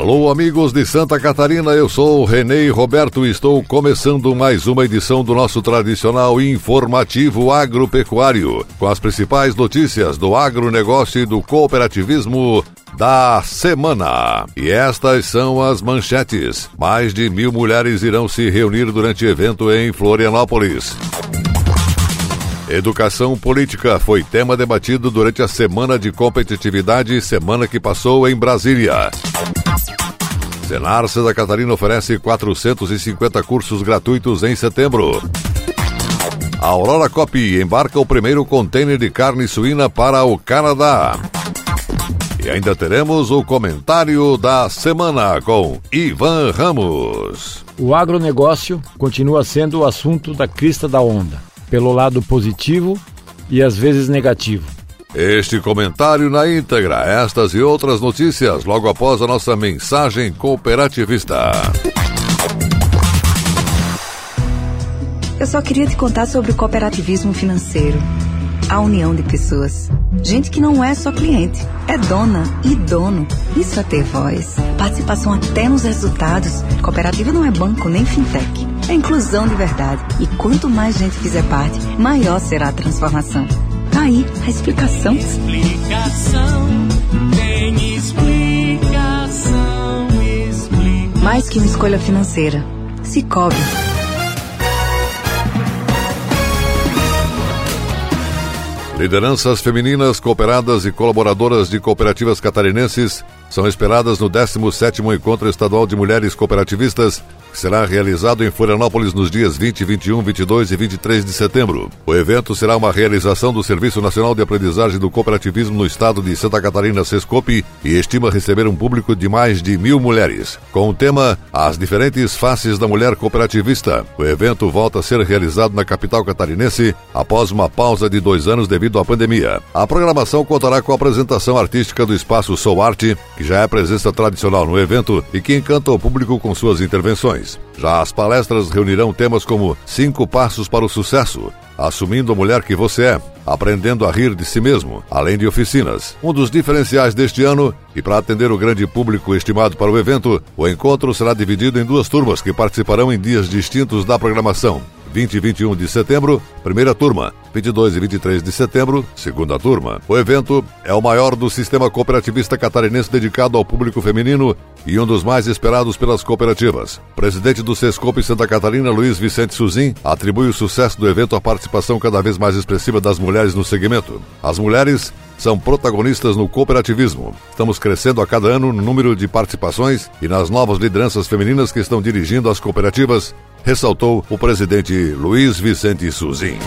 Alô, amigos de Santa Catarina, eu sou o Renê Roberto e estou começando mais uma edição do nosso tradicional informativo agropecuário, com as principais notícias do agronegócio e do cooperativismo da semana. E estas são as manchetes. Mais de mil mulheres irão se reunir durante evento em Florianópolis. Educação política foi tema debatido durante a Semana de Competitividade, semana que passou em Brasília. Senar Santa Catarina oferece 450 cursos gratuitos em setembro. A Aurora Copy embarca o primeiro container de carne suína para o Canadá. E ainda teremos o comentário da semana com Ivan Ramos. O agronegócio continua sendo o assunto da crista da onda, pelo lado positivo e às vezes negativo. Este comentário na íntegra, estas e outras notícias logo após a nossa mensagem cooperativista. Eu só queria te contar sobre o cooperativismo financeiro. A união de pessoas. Gente que não é só cliente, é dona e dono. Isso é ter voz. Participação até nos resultados. Cooperativa não é banco nem fintech. É inclusão de verdade. E quanto mais gente fizer parte, maior será a transformação. Tá aí a explicação. Explicação, tem explicação, explicação. Mais que uma escolha financeira. Cicobi. Lideranças femininas cooperadas e colaboradoras de cooperativas catarinenses são esperadas no 17º Encontro Estadual de Mulheres Cooperativistas que será realizado em Florianópolis nos dias 20, 21, 22 e 23 de setembro. O evento será uma realização do Serviço Nacional de Aprendizagem do Cooperativismo no estado de Santa Catarina, Sescope, e estima receber um público de mais de mil mulheres. Com o tema As Diferentes Faces da Mulher Cooperativista, o evento volta a ser realizado na capital catarinense após uma pausa de dois anos devido à pandemia. A programação contará com a apresentação artística do espaço Soul Arte, que já é presença tradicional no evento e que encanta o público com suas intervenções. Já as palestras reunirão temas como Cinco Passos para o Sucesso, Assumindo a Mulher que Você É, Aprendendo a Rir de Si Mesmo, além de oficinas. Um dos diferenciais deste ano, e para atender o grande público estimado para o evento, o encontro será dividido em duas turmas que participarão em dias distintos da programação. 20 e 21 de setembro, primeira turma. 22 e 23 de setembro, segunda turma. O evento é o maior do sistema cooperativista catarinense dedicado ao público feminino e um dos mais esperados pelas cooperativas. Presidente do Sescope Santa Catarina, Luiz Vicente Suzin, atribui o sucesso do evento à participação cada vez mais expressiva das mulheres no segmento. As mulheres são protagonistas no cooperativismo. Estamos crescendo a cada ano no número de participações e nas novas lideranças femininas que estão dirigindo as cooperativas, ressaltou o presidente Luiz Vicente Suzin.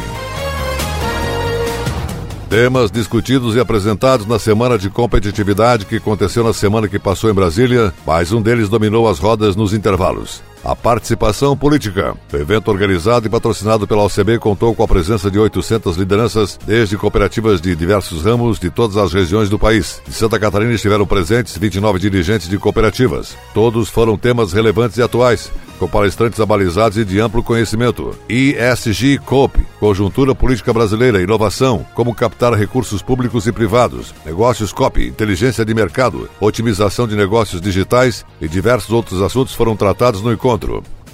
Temas discutidos e apresentados na Semana de Competitividade que aconteceu na semana que passou em Brasília, mais um deles dominou as rodas nos intervalos. A participação política. O evento organizado e patrocinado pela OCB contou com a presença de 800 lideranças, desde cooperativas de diversos ramos de todas as regiões do país. De Santa Catarina estiveram presentes 29 dirigentes de cooperativas. Todos foram temas relevantes e atuais, com palestrantes abalizados e de amplo conhecimento. ISG COP, Conjuntura Política Brasileira, Inovação, como captar recursos públicos e privados, Negócios COP, Inteligência de Mercado, Otimização de Negócios Digitais e diversos outros assuntos foram tratados no encontro.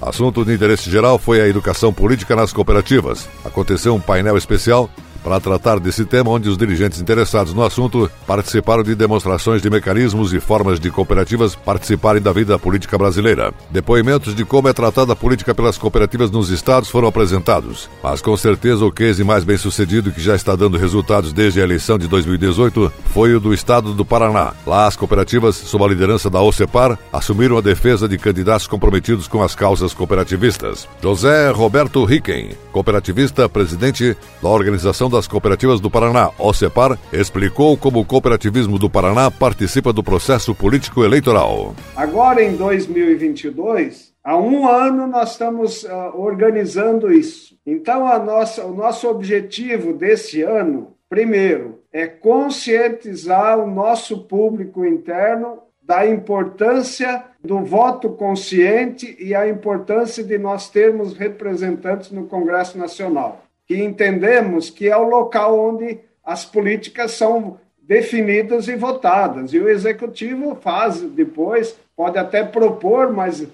Assunto de interesse geral foi a educação política nas cooperativas. Aconteceu um painel especial para tratar desse tema, onde os dirigentes interessados no assunto participaram de demonstrações de mecanismos e formas de cooperativas participarem da vida política brasileira. Depoimentos de como é tratada a política pelas cooperativas nos estados foram apresentados. Mas com certeza o case mais bem sucedido que já está dando resultados desde a eleição de 2018 foi o do estado do Paraná. Lá as cooperativas, sob a liderança da OCEPAR, assumiram a defesa de candidatos comprometidos com as causas cooperativistas. José Roberto Ricken, cooperativista, presidente da Organização das Cooperativas do Paraná, OCEPAR, explicou como o cooperativismo do Paraná participa do processo político eleitoral. Agora, em 2022, há um ano nós estamos uh, organizando isso. Então, a nossa, o nosso objetivo desse ano, primeiro, é conscientizar o nosso público interno da importância do voto consciente e a importância de nós termos representantes no Congresso Nacional que entendemos que é o local onde as políticas são definidas e votadas. E o executivo faz depois, pode até propor, mas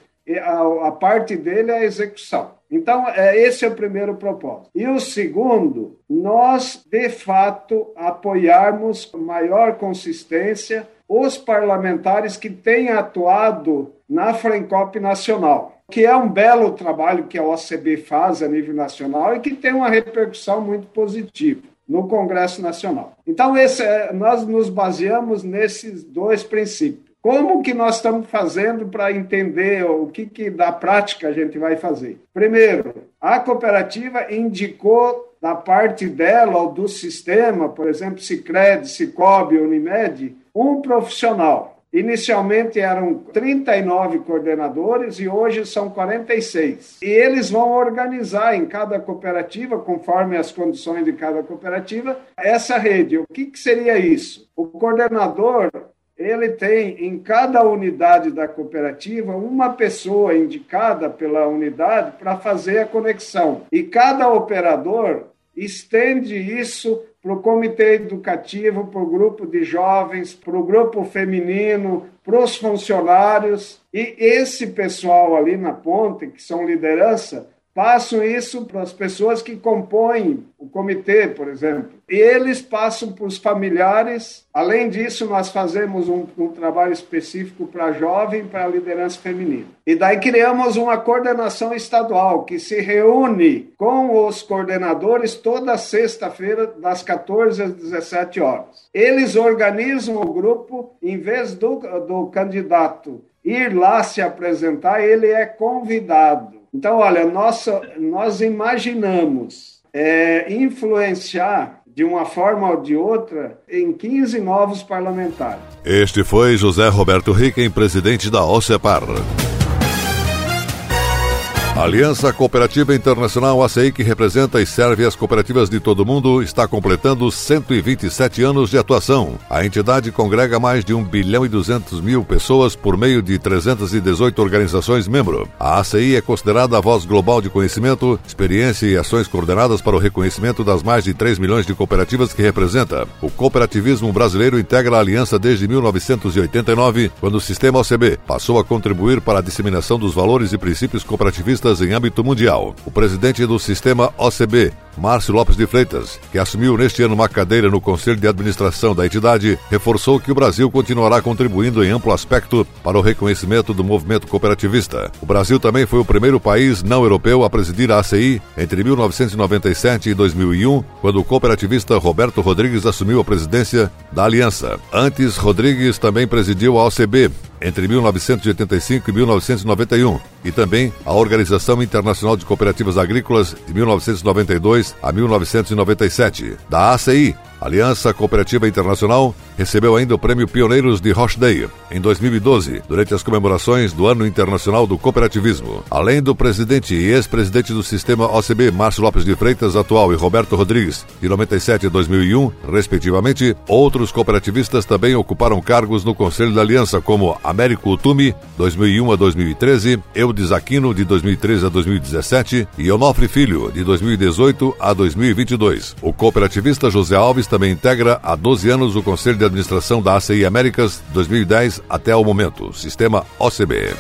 a, parte dele é a execução. Então, é, esse é o primeiro propósito. E o segundo, nós, de fato, apoiarmos com maior consistência os parlamentares que têm atuado na Frencop Nacional que é um belo trabalho que a OCB faz a nível nacional e que tem uma repercussão muito positiva no Congresso Nacional. Então, esse, é, nós nos baseamos nesses dois princípios. Como que nós estamos fazendo para entender o que, que da prática a gente vai fazer? Primeiro, a cooperativa indicou da parte dela ou do sistema, por exemplo, Sicredi, Cicobi, Unimed, um profissional Inicialmente eram 39 coordenadores e hoje são 46. E eles vão organizar em cada cooperativa, conforme as condições de cada cooperativa, essa rede. O que, que seria isso? O coordenador ele tem em cada unidade da cooperativa uma pessoa indicada pela unidade para fazer a conexão. E cada operador estende isso para o comitê educativo, para o grupo de jovens, para o grupo feminino, para os funcionários. E esse pessoal ali na ponte, que são liderança, passam isso para as pessoas que compõem o comitê, por exemplo. E eles passam para os familiares. Além disso, nós fazemos um, um trabalho específico para jovem, para a liderança feminina. E daí criamos uma coordenação estadual que se reúne com os coordenadores toda sexta-feira, das 14 às 17 horas. Eles organizam o grupo, em vez do, do candidato ir lá se apresentar, ele é convidado então, olha, nossa, nós imaginamos é, influenciar de uma forma ou de outra em 15 novos parlamentares. Este foi José Roberto Riquem, presidente da OCEPAR. A Aliança Cooperativa Internacional ACI, que representa e serve as cooperativas de todo o mundo, está completando 127 anos de atuação. A entidade congrega mais de 1 bilhão e 200 mil pessoas por meio de 318 organizações membro. A ACI é considerada a voz global de conhecimento, experiência e ações coordenadas para o reconhecimento das mais de 3 milhões de cooperativas que representa. O cooperativismo brasileiro integra a aliança desde 1989, quando o sistema OCB passou a contribuir para a disseminação dos valores e princípios cooperativistas em âmbito mundial. O presidente do sistema OCB, Márcio Lopes de Freitas, que assumiu neste ano uma cadeira no Conselho de Administração da entidade, reforçou que o Brasil continuará contribuindo em amplo aspecto para o reconhecimento do movimento cooperativista. O Brasil também foi o primeiro país não europeu a presidir a ACI entre 1997 e 2001, quando o cooperativista Roberto Rodrigues assumiu a presidência da aliança. Antes, Rodrigues também presidiu a OCB entre 1985 e 1991 e também a Organização Internacional de Cooperativas Agrícolas de 1992 a 1997. Da ACI, Aliança Cooperativa Internacional, recebeu ainda o Prêmio Pioneiros de Rochdale em 2012, durante as comemorações do Ano Internacional do Cooperativismo. Além do presidente e ex-presidente do sistema OCB, Márcio Lopes de Freitas, atual, e Roberto Rodrigues, de 97 a 2001, respectivamente, outros cooperativistas também ocuparam cargos no Conselho da Aliança, como Américo Utumi, 2001 a 2013, Eudes Aquino, de 2013 a 2017, e Onofre Filho, de 2018 a 2022. O cooperativista José Alves também integra há 12 anos o Conselho de Administração da ACI Américas, 2010 até o momento, sistema OCB.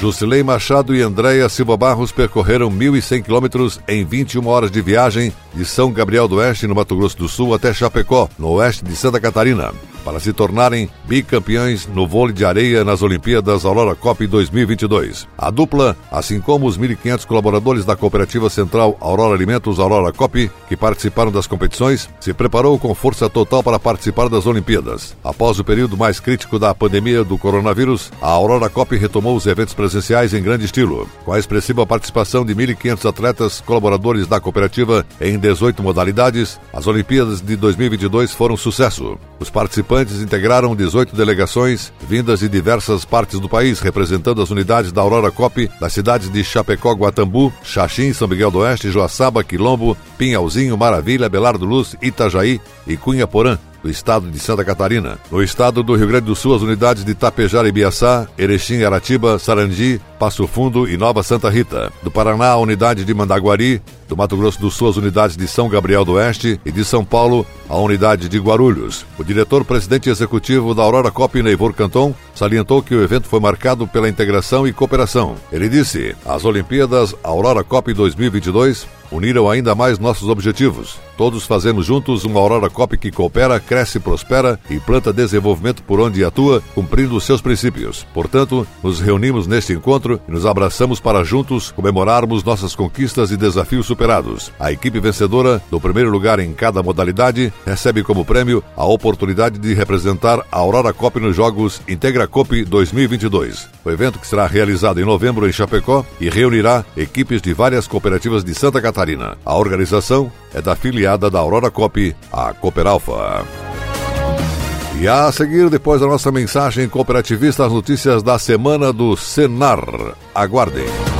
Jusilei Machado e Andréia Silva Barros percorreram 1.100 quilômetros em 21 horas de viagem de São Gabriel do Oeste, no Mato Grosso do Sul, até Chapecó, no oeste de Santa Catarina para se tornarem bicampeões no vôlei de areia nas Olimpíadas Aurora Cop 2022. A dupla, assim como os 1.500 colaboradores da Cooperativa Central Aurora Alimentos Aurora Cop, que participaram das competições, se preparou com força total para participar das Olimpíadas. Após o período mais crítico da pandemia do coronavírus, a Aurora Cop retomou os eventos presenciais em grande estilo, com a expressiva participação de 1.500 atletas colaboradores da cooperativa em 18 modalidades. As Olimpíadas de 2022 foram sucesso. Os participantes integraram 18 delegações vindas de diversas partes do país, representando as unidades da Aurora Cop das cidades de Chapecó, Guatambu, Xaxim, São Miguel do Oeste, Joaçaba, Quilombo, Pinhalzinho, Maravilha, Belardo Luz, Itajaí e Cunha Porã, do estado de Santa Catarina. No estado do Rio Grande do Sul, as unidades de Tapejara e Biaçá, Erechim, Aratiba, Sarandi, Passo Fundo e Nova Santa Rita. Do Paraná, a unidade de Mandaguari. Do Mato Grosso do Sul, as unidades de São Gabriel do Oeste. E de São Paulo, a unidade de Guarulhos. O diretor-presidente executivo da Aurora Cop, Neivor Canton, salientou que o evento foi marcado pela integração e cooperação. Ele disse: as Olimpíadas Aurora Cop 2022 uniram ainda mais nossos objetivos. Todos fazemos juntos uma Aurora Cop que coopera, cresce, prospera e planta desenvolvimento por onde atua, cumprindo seus princípios. Portanto, nos reunimos neste encontro e nos abraçamos para juntos comemorarmos nossas conquistas e desafios superados. A equipe vencedora, do primeiro lugar em cada modalidade, recebe como prêmio a oportunidade de representar a Aurora Cop nos Jogos Integra Cop 2022. O evento que será realizado em novembro em Chapecó e reunirá equipes de várias cooperativas de Santa Catarina Catarina. A organização é da filiada da Aurora Cop, a Cooperalfa. E a seguir, depois da nossa mensagem cooperativista, as notícias da semana do Senar. Aguardem.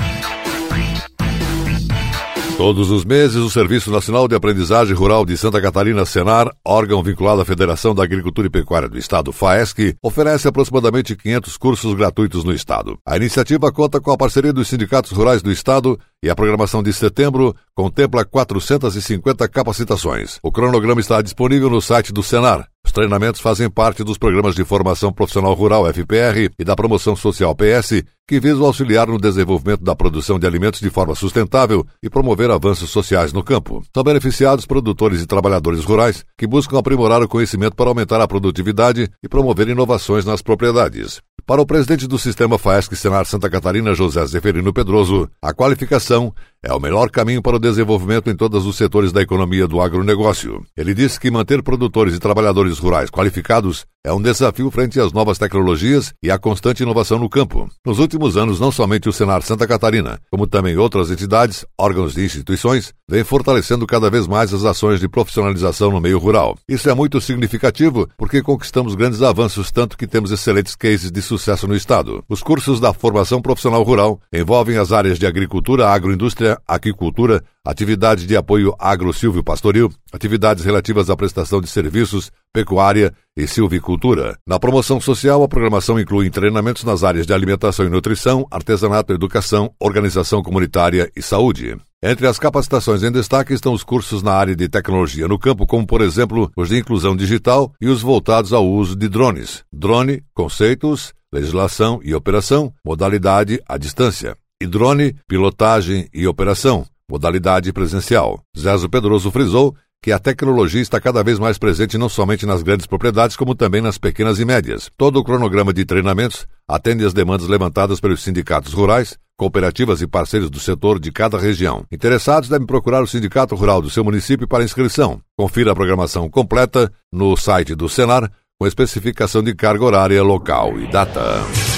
Todos os meses, o Serviço Nacional de Aprendizagem Rural de Santa Catarina, Senar, órgão vinculado à Federação da Agricultura e Pecuária do Estado, FAESC, oferece aproximadamente 500 cursos gratuitos no Estado. A iniciativa conta com a parceria dos sindicatos rurais do Estado e a programação de setembro contempla 450 capacitações. O cronograma está disponível no site do Senar. Os treinamentos fazem parte dos programas de formação profissional rural FPR e da promoção social PS, que visam auxiliar no desenvolvimento da produção de alimentos de forma sustentável e promover avanços sociais no campo. São beneficiados produtores e trabalhadores rurais que buscam aprimorar o conhecimento para aumentar a produtividade e promover inovações nas propriedades. Para o presidente do sistema FAESC Senar Santa Catarina, José Zeferino Pedroso, a qualificação é o melhor caminho para o desenvolvimento em todos os setores da economia do agronegócio. Ele disse que manter produtores e trabalhadores rurais qualificados é um desafio frente às novas tecnologias e à constante inovação no campo. Nos últimos anos, não somente o Senar Santa Catarina, como também outras entidades, órgãos e instituições, vêm fortalecendo cada vez mais as ações de profissionalização no meio rural. Isso é muito significativo porque conquistamos grandes avanços, tanto que temos excelentes cases de sucesso no Estado. Os cursos da formação profissional rural envolvem as áreas de agricultura, agroindústria, aquicultura, atividades de apoio agro-silvio-pastoril, atividades relativas à prestação de serviços, pecuária e silvicultura. Na promoção social, a programação inclui treinamentos nas áreas de alimentação e nutrição, artesanato, educação, organização comunitária e saúde. Entre as capacitações em destaque estão os cursos na área de tecnologia no campo, como por exemplo os de inclusão digital e os voltados ao uso de drones. Drone, conceitos, legislação e operação, modalidade à distância. E drone, pilotagem e operação, modalidade presencial. Zezo Pedroso frisou que a tecnologia está cada vez mais presente não somente nas grandes propriedades, como também nas pequenas e médias. Todo o cronograma de treinamentos atende às demandas levantadas pelos sindicatos rurais, cooperativas e parceiros do setor de cada região. Interessados devem procurar o Sindicato Rural do seu município para inscrição. Confira a programação completa no site do Senar, com especificação de carga horária, local e data.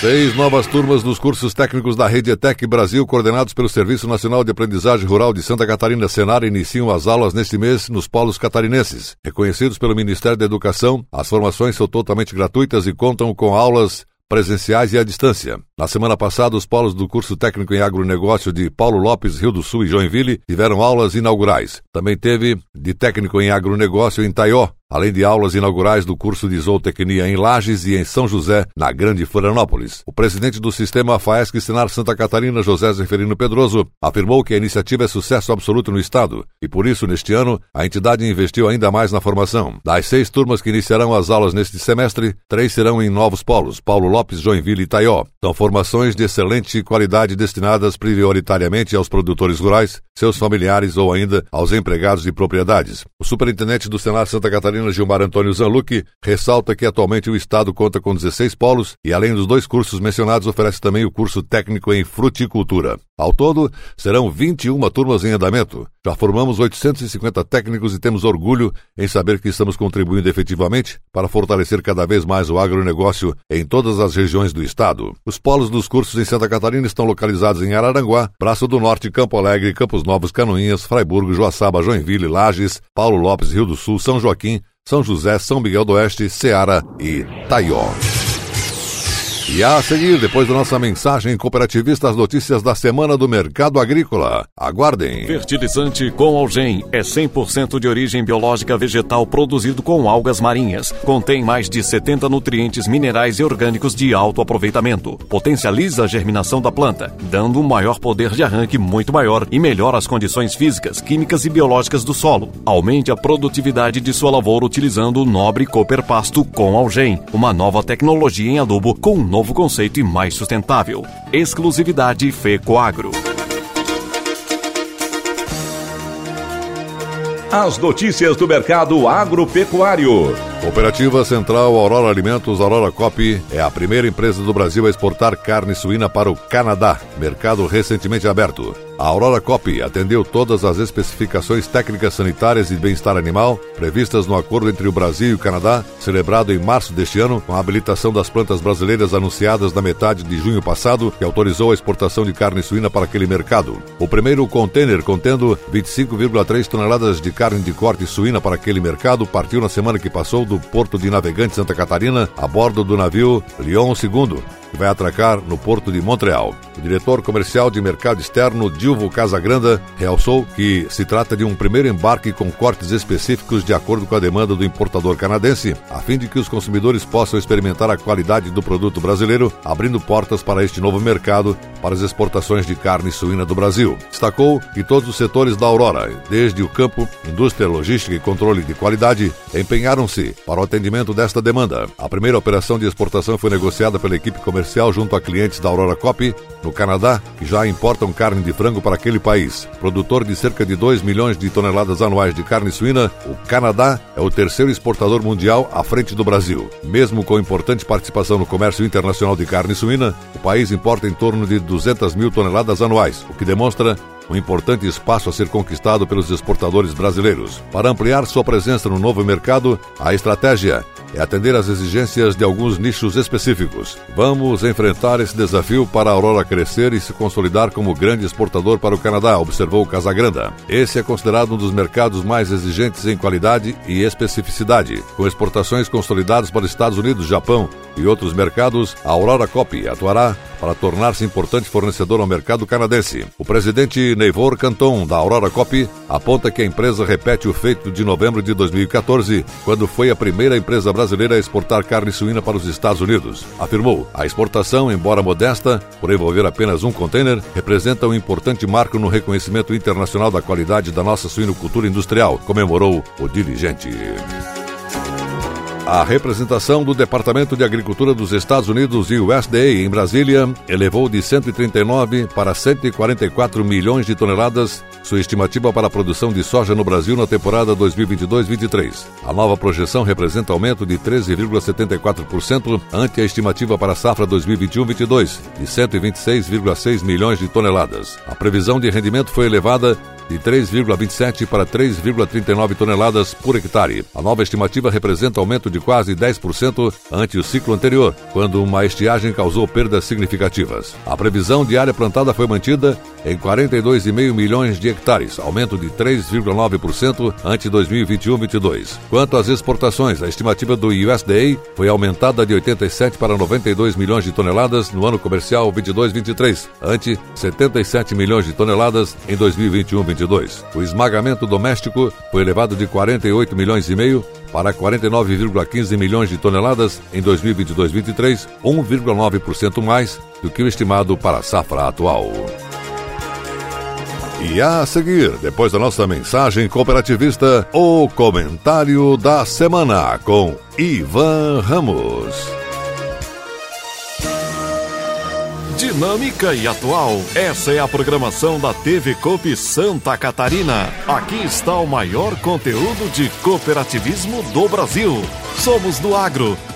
Seis novas turmas dos cursos técnicos da Rede ETEC Brasil, coordenados pelo Serviço Nacional de Aprendizagem Rural de Santa Catarina, Senar, iniciam as aulas neste mês nos polos catarinenses. Reconhecidos pelo Ministério da Educação, as formações são totalmente gratuitas e contam com aulas presenciais e à distância. Na semana passada, os polos do curso técnico em agronegócio de Paulo Lopes, Rio do Sul e Joinville tiveram aulas inaugurais. Também teve de técnico em agronegócio em Taió, além de aulas inaugurais do curso de zootecnia em Lages e em São José, na Grande Florianópolis. O presidente do sistema FAESC Senar Santa Catarina, José Zeferino Pedroso, afirmou que a iniciativa é sucesso absoluto no estado e por isso, neste ano, a entidade investiu ainda mais na formação. Das seis turmas que iniciarão as aulas neste semestre, três serão em novos polos, Paulo Lopes, Joinville e Taió. São formações de excelente qualidade destinadas prioritariamente aos produtores rurais, seus familiares ou ainda aos empregados de propriedades. O superintendente do Senar Santa Catarina Catarina, Gilmar Antônio Zanlucchi, ressalta que atualmente o Estado conta com 16 polos e, além dos dois cursos mencionados, oferece também o curso técnico em fruticultura. Ao todo, serão 21 turmas em andamento. Já formamos 850 técnicos e temos orgulho em saber que estamos contribuindo efetivamente para fortalecer cada vez mais o agronegócio em todas as regiões do Estado. Os polos dos cursos em Santa Catarina estão localizados em Araranguá, Braço do Norte, Campo Alegre, Campos Novos, Canoinhas, Fraiburgo, Joaçaba, Joinville, Lages, Paulo Lopes, Rio do Sul, São Joaquim, são José, São Miguel do Oeste, Ceará e Taió. E a seguir, depois da nossa mensagem cooperativista, as notícias da semana do mercado agrícola. Aguardem. Fertilizante com Algem é 100% de origem biológica vegetal produzido com algas marinhas. Contém mais de 70 nutrientes minerais e orgânicos de alto aproveitamento. Potencializa a germinação da planta, dando um maior poder de arranque muito maior e melhora as condições físicas, químicas e biológicas do solo. Aumente a produtividade de sua lavoura utilizando o nobre Cooper Pasto com Algem, uma nova tecnologia em adubo com novo conceito e mais sustentável. Exclusividade FECOAGRO. As notícias do mercado agropecuário. Cooperativa Central Aurora Alimentos Aurora Cop é a primeira empresa do Brasil a exportar carne suína para o Canadá, mercado recentemente aberto. A Aurora Cop atendeu todas as especificações técnicas sanitárias e bem-estar animal previstas no acordo entre o Brasil e o Canadá, celebrado em março deste ano, com a habilitação das plantas brasileiras anunciadas na metade de junho passado, que autorizou a exportação de carne suína para aquele mercado. O primeiro container contendo 25,3 toneladas de carne de corte suína para aquele mercado partiu na semana que passou do Porto de Navegante Santa Catarina a bordo do navio Lyon II, vai atracar no porto de Montreal. O diretor comercial de mercado externo, Dilvo Casagranda, realçou que se trata de um primeiro embarque com cortes específicos de acordo com a demanda do importador canadense, a fim de que os consumidores possam experimentar a qualidade do produto brasileiro, abrindo portas para este novo mercado para as exportações de carne suína do Brasil. Destacou que todos os setores da Aurora, desde o campo, indústria, logística e controle de qualidade, empenharam-se para o atendimento desta demanda. A primeira operação de exportação foi negociada pela equipe comercial junto a clientes da Aurora Cop, no Canadá, que já importam carne de frango para aquele país. Produtor de cerca de 2 milhões de toneladas anuais de carne suína, o Canadá é o terceiro exportador mundial à frente do Brasil. Mesmo com importante participação no comércio internacional de carne suína, o país importa em torno de 200 mil toneladas anuais, o que demonstra um importante espaço a ser conquistado pelos exportadores brasileiros. Para ampliar sua presença no novo mercado, a estratégia é atender às exigências de alguns nichos específicos. Vamos enfrentar esse desafio para a Aurora crescer e se consolidar como grande exportador para o Canadá, observou Casagranda. Esse é considerado um dos mercados mais exigentes em qualidade e especificidade. Com exportações consolidadas para os Estados Unidos, Japão e outros mercados, a Aurora Copy atuará para tornar-se importante fornecedor ao mercado canadense. O presidente Neivor Canton, da Aurora Copy, aponta que a empresa repete o feito de novembro de 2014, quando foi a primeira empresa brasileira a exportar carne suína para os Estados Unidos. Afirmou: a exportação, embora modesta, por envolver apenas um container, representa um importante marco no reconhecimento internacional da qualidade da nossa suinocultura industrial, comemorou o dirigente. A representação do Departamento de Agricultura dos Estados Unidos e USDA em Brasília elevou de 139 para 144 milhões de toneladas sua estimativa para a produção de soja no Brasil na temporada 2022-23. A nova projeção representa aumento de 13,74% ante a estimativa para a safra 2021-22 de 126,6 milhões de toneladas. A previsão de rendimento foi elevada de 3,27 para 3,39 toneladas por hectare. A nova estimativa representa aumento de quase 10% ante o ciclo anterior, quando uma estiagem causou perdas significativas. A previsão de área plantada foi mantida em 42,5 milhões de hectares, aumento de 3,9% ante 2021-22. Quanto às exportações, a estimativa do USDA foi aumentada de 87 para 92 milhões de toneladas no ano comercial 22-23, ante 77 milhões de toneladas em 2021-22. 2022. O esmagamento doméstico foi elevado de 48 milhões e meio para 49,15 milhões de toneladas em 2022-23, 1,9% mais do que o estimado para a safra atual. E a seguir, depois da nossa mensagem cooperativista, o comentário da semana com Ivan Ramos. Dinâmica e atual. Essa é a programação da TV Coop Santa Catarina. Aqui está o maior conteúdo de cooperativismo do Brasil. Somos do agro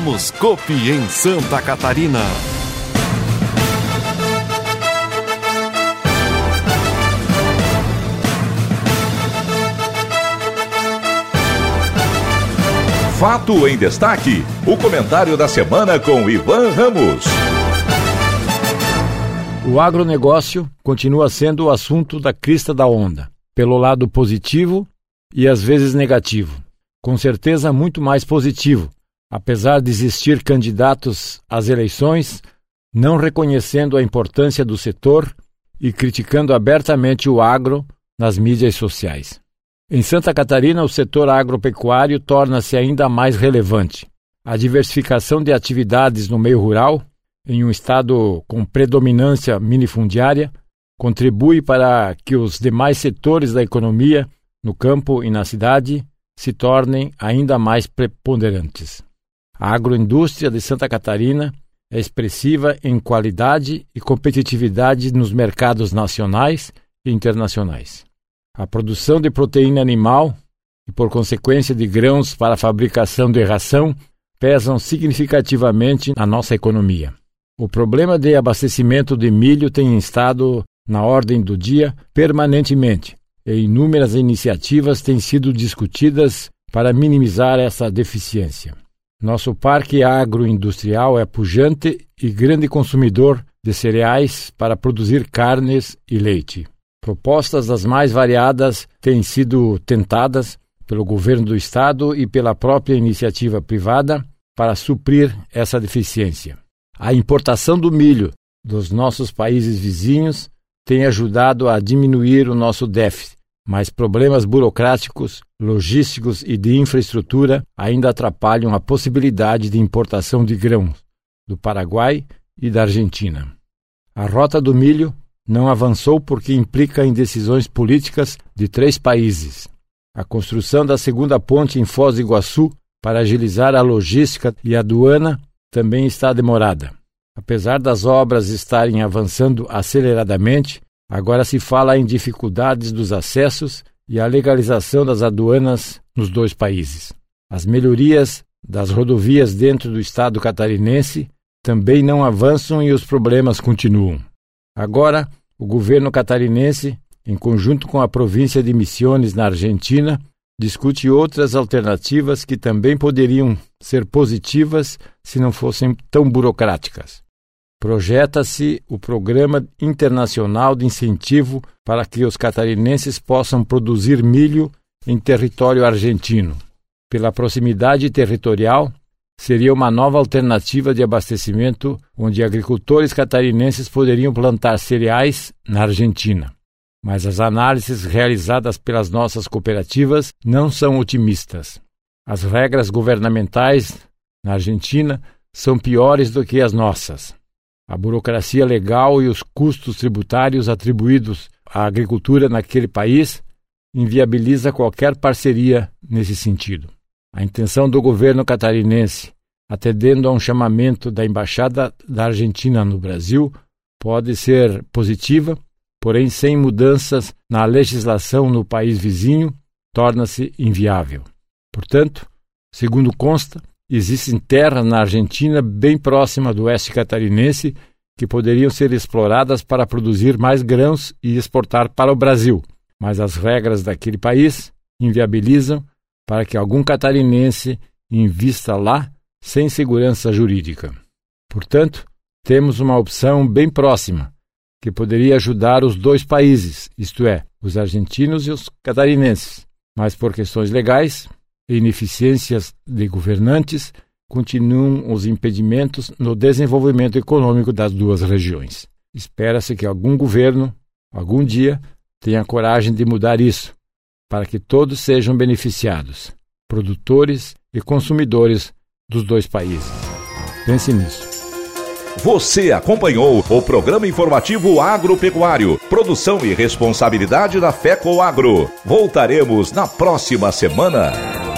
Somos Copi em Santa Catarina. Fato em destaque. O comentário da semana com Ivan Ramos. O agronegócio continua sendo o assunto da crista da onda, pelo lado positivo e às vezes negativo. Com certeza muito mais positivo, apesar de existir candidatos às eleições não reconhecendo a importância do setor e criticando abertamente o agro nas mídias sociais. Em Santa Catarina, o setor agropecuário torna-se ainda mais relevante. A diversificação de atividades no meio rural, em um estado com predominância minifundiária, contribui para que os demais setores da economia, no campo e na cidade, se tornem ainda mais preponderantes. A agroindústria de Santa Catarina é expressiva em qualidade e competitividade nos mercados nacionais e internacionais. A produção de proteína animal e, por consequência, de grãos para a fabricação de ração pesam significativamente na nossa economia. O problema de abastecimento de milho tem estado na ordem do dia permanentemente e inúmeras iniciativas têm sido discutidas para minimizar essa deficiência. Nosso parque agroindustrial é pujante e grande consumidor de cereais para produzir carnes e leite. Propostas das mais variadas têm sido tentadas pelo governo do estado e pela própria iniciativa privada para suprir essa deficiência. A importação do milho dos nossos países vizinhos tem ajudado a diminuir o nosso déficit, mas problemas burocráticos, logísticos e de infraestrutura ainda atrapalham a possibilidade de importação de grãos do Paraguai e da Argentina. A rota do milho não avançou porque implica em decisões políticas de três países. A construção da segunda ponte em Foz do Iguaçu para agilizar a logística e a aduana também está demorada. Apesar das obras estarem avançando aceleradamente, agora se fala em dificuldades dos acessos e a legalização das aduanas nos dois países. As melhorias das rodovias dentro do estado catarinense também não avançam e os problemas continuam. Agora, o governo catarinense, em conjunto com a província de Misiones, na Argentina, discute outras alternativas que também poderiam ser positivas se não fossem tão burocráticas. Projeta-se o Programa Internacional de Incentivo para que os catarinenses possam produzir milho em território argentino. Pela proximidade territorial, seria uma nova alternativa de abastecimento onde agricultores catarinenses poderiam plantar cereais na Argentina. Mas as análises realizadas pelas nossas cooperativas não são otimistas. As regras governamentais na Argentina são piores do que as nossas. A burocracia legal e os custos tributários atribuídos à agricultura naquele país inviabiliza qualquer parceria nesse sentido. A intenção do governo catarinense, atendendo a um chamamento da Embaixada da Argentina no Brasil, pode ser positiva, porém, sem mudanças na legislação no país vizinho, torna-se inviável. Portanto, segundo consta, existem terras na Argentina bem próxima do oeste catarinense que poderiam ser exploradas para produzir mais grãos e exportar para o Brasil, mas as regras daquele país inviabilizam para que algum catarinense invista lá sem segurança jurídica. Portanto, temos uma opção bem próxima, que poderia ajudar os dois países, isto é, os argentinos e os catarinenses, mas por questões legais ineficiências de governantes, continuam os impedimentos no desenvolvimento econômico das duas regiões. Espera-se que algum governo, algum dia, tenha coragem de mudar isso para que todos sejam beneficiados, produtores e consumidores dos dois países. Pense nisso. Você acompanhou o programa informativo agropecuário, produção e responsabilidade da FECO Agro. Voltaremos na próxima semana.